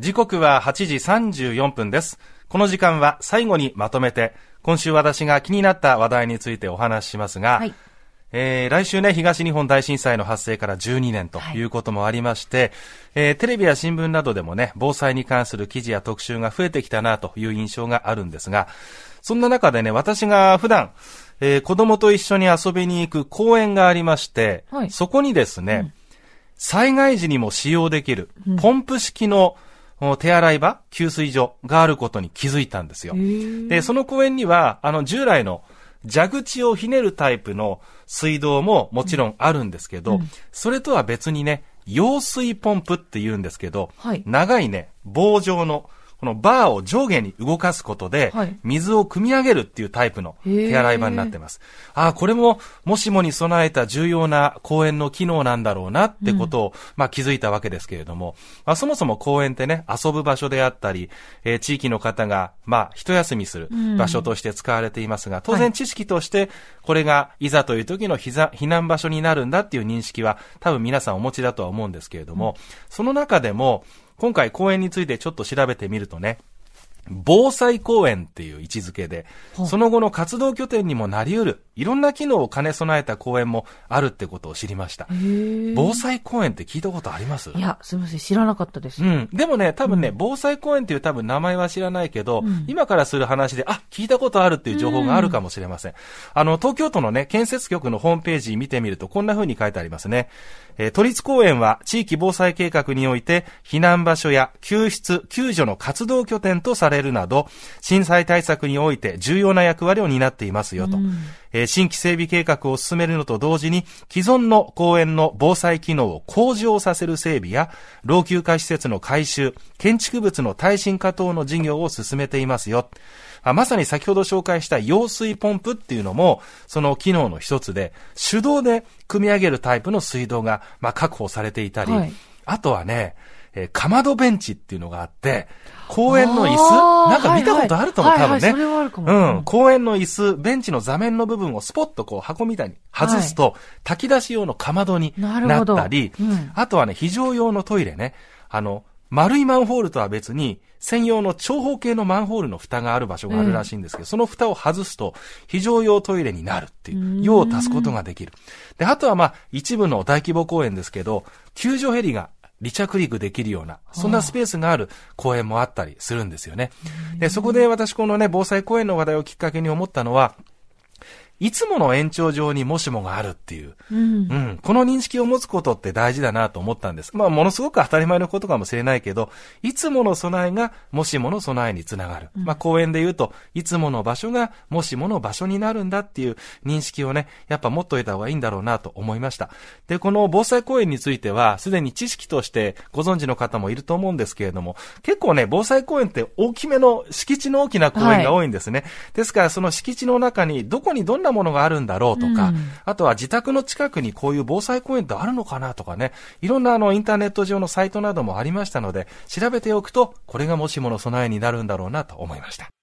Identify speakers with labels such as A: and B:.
A: 時刻は8時34分です。この時間は最後にまとめて、今週私が気になった話題についてお話ししますが、はい。えー、来週ね、東日本大震災の発生から12年とい。うこともありまして、はい、えー、テレビや新聞などでもね、防災に関する記事や特集が増えてきたなという印象があるんですが、そんな中でね、私が普段、えー、子供と一緒に遊びに行く公園がありまして、はい、そこにですね、うん、災害時にも使用できる、ポンプ式の、うん手洗い場、給水所があることに気づいたんですよ。で、その公園には、あの、従来の蛇口をひねるタイプの水道ももちろんあるんですけど、うん、それとは別にね、揚水ポンプって言うんですけど、はい、長いね、棒状のこのバーを上下に動かすことで、水を汲み上げるっていうタイプの手洗い場になってます。ああ、これも、もしもに備えた重要な公園の機能なんだろうなってことを、うん、まあ気づいたわけですけれども、まあそもそも公園ってね、遊ぶ場所であったり、えー、地域の方が、まあ一休みする場所として使われていますが、当然知識として、これがいざという時の避難場所になるんだっていう認識は、多分皆さんお持ちだとは思うんですけれども、うん、その中でも、今回公園についてちょっと調べてみるとね、防災公園っていう位置づけで、その後の活動拠点にもなり得る、いろんな機能を兼ね備えた公園もあるってことを知りました。防災公園って聞いたことあります？
B: いや、すみません、知らなかったです。
A: うん。でもね、多分ね、うん、防災公園っていう多分名前は知らないけど、うん、今からする話で、あ、聞いたことあるっていう情報があるかもしれません。あの、東京都のね、建設局のホームページ見てみると、こんな風に書いてありますね。えー、都立公園は地域防災計画において、避難場所や救出、救助の活動拠点とされるなど、震災対策において重要な役割を担っていますよと。うんえー、新規整備計画を進めるのと同時に、既存の公園の防災機能を向上させる整備や、老朽化施設の改修、建築物の耐震化等の事業を進めていますよ。あまさに先ほど紹介した揚水ポンプっていうのも、その機能の一つで、手動で組み上げるタイプの水道が、まあ、確保されていたり、はい、あとはね、えー、かまどベンチっていうのがあって、公園の椅子？なんか見たことあると思う、はいはい、多分ね。はいはい。うん。公園の椅子、ベンチの座面の部分をスポッとこう箱みたいに外すと、はい、炊き出し用のかまどになったり、うん、あとはね、非常用のトイレね。あの、丸いマンホールとは別に、専用の長方形のマンホールの蓋がある場所があるらしいんですけど、その蓋を外すと、非常用トイレになるっていう、用を足すことができる。で、あとはまあ、一部の大規模公園ですけど、救助ヘリが離着陸できるような、そんなスペースがある公園もあったりするんですよね。で、そこで私このね、防災公園の話題をきっかけに思ったのは、いつもの延長上にもしもがあるっていう、うん、うん、この認識を持つことって大事だなと思ったんです。まあ、ものすごく当たり前のことかもしれないけど、いつもの備えがもしもの備えにつながる。うん、まあ、公園で言うと、いつもの場所がもしもの場所になるんだっていう認識をね、やっぱ持っといた方がいいんだろうなと思いました。で、この防災公園については、すでに知識としてご存知の方もいると思うんですけれども、結構ね、防災公園って大きめの敷地の大きな公園が多いんですね。はい、ですから、その敷地の中にどこにどんなものがあるんだろうとか、うん、あとは自宅の近くにこういう防災公園ってあるのかなとかね、いろんなあのインターネット上のサイトなどもありましたので、調べておくと、これがもしもの備えになるんだろうなと思いました。